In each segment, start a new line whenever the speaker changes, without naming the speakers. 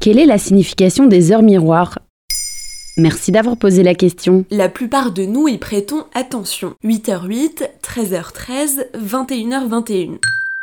Quelle est la signification des heures miroirs? Merci d'avoir posé la question.
La plupart de nous y prêtons attention. 8h08, 13h13, 21h21.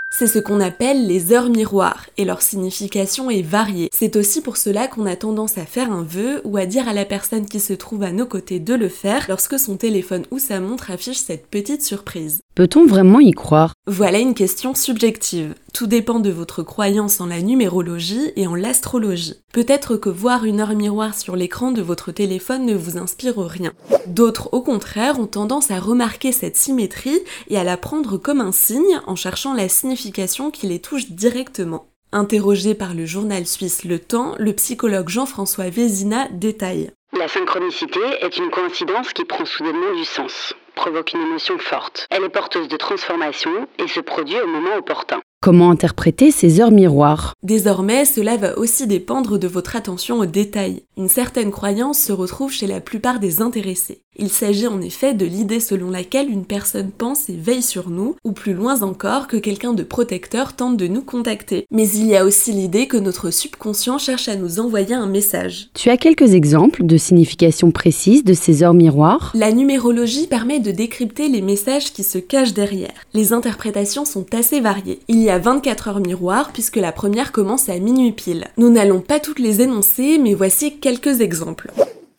C'est ce qu'on appelle les heures miroirs et leur signification est variée. C'est aussi pour cela qu'on a tendance à faire un vœu ou à dire à la personne qui se trouve à nos côtés de le faire lorsque son téléphone ou sa montre affiche cette petite surprise.
Peut-on vraiment y croire?
Voilà une question subjective. Tout dépend de votre croyance en la numérologie et en l'astrologie. Peut-être que voir une heure miroir sur l'écran de votre téléphone ne vous inspire rien. D'autres, au contraire, ont tendance à remarquer cette symétrie et à la prendre comme un signe en cherchant la signification qui les touche directement. Interrogé par le journal suisse Le Temps, le psychologue Jean-François Vézina détaille.
La synchronicité est une coïncidence qui prend soudainement du sens, provoque une émotion forte. Elle est porteuse de transformation et se produit au moment opportun.
Comment interpréter ces heures miroirs?
Désormais, cela va aussi dépendre de votre attention aux détails. Une certaine croyance se retrouve chez la plupart des intéressés. Il s'agit en effet de l'idée selon laquelle une personne pense et veille sur nous, ou plus loin encore que quelqu'un de protecteur tente de nous contacter. Mais il y a aussi l'idée que notre subconscient cherche à nous envoyer un message.
Tu as quelques exemples de significations précises de ces heures miroirs?
La numérologie permet de décrypter les messages qui se cachent derrière. Les interprétations sont assez variées. Il y a 24 heures miroirs puisque la première commence à minuit pile. Nous n'allons pas toutes les énoncer, mais voici quelques exemples.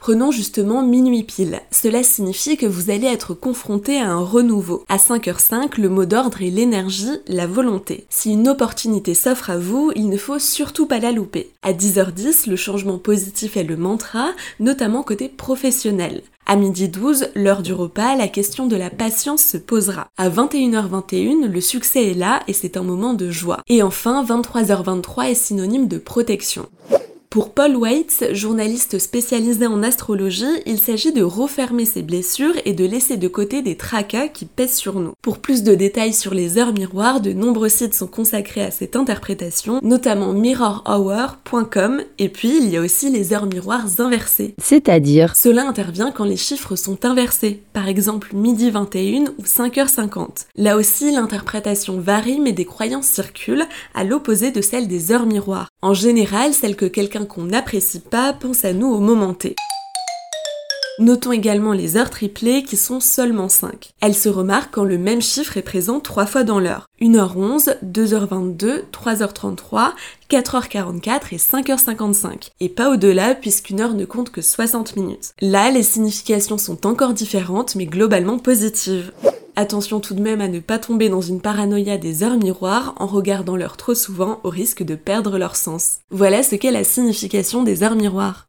Prenons justement minuit pile. Cela signifie que vous allez être confronté à un renouveau. À 5h05, le mot d'ordre est l'énergie, la volonté. Si une opportunité s'offre à vous, il ne faut surtout pas la louper. À 10h10, le changement positif est le mantra, notamment côté professionnel. À midi 12, l'heure du repas, la question de la patience se posera. À 21h21, le succès est là et c'est un moment de joie. Et enfin, 23h23 est synonyme de protection. Pour Paul Waits, journaliste spécialisé en astrologie, il s'agit de refermer ses blessures et de laisser de côté des tracas qui pèsent sur nous. Pour plus de détails sur les heures miroirs, de nombreux sites sont consacrés à cette interprétation, notamment mirrorhour.com, et puis il y a aussi les heures miroirs inversées.
C'est-à-dire?
Cela intervient quand les chiffres sont inversés, par exemple midi 21 ou 5h50. Là aussi, l'interprétation varie mais des croyances circulent, à l'opposé de celle des heures miroirs. En général, celle que quelqu'un qu'on n'apprécie pas pense à nous au moment T. Notons également les heures triplées qui sont seulement 5. Elles se remarquent quand le même chiffre est présent trois fois dans l'heure. 1h11, 2h22, 3h33, 4h44 et 5h55. Et pas au-delà puisqu'une heure ne compte que 60 minutes. Là, les significations sont encore différentes mais globalement positives. Attention tout de même à ne pas tomber dans une paranoïa des heures miroirs en regardant l'heure trop souvent au risque de perdre leur sens. Voilà ce qu'est la signification des heures miroirs.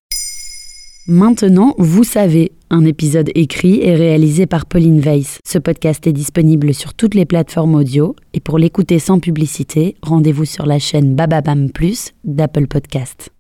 Maintenant, vous savez, un épisode écrit et réalisé par Pauline Weiss. Ce podcast est disponible sur toutes les plateformes audio et pour l'écouter sans publicité, rendez-vous sur la chaîne Bababam Plus d'Apple Podcast.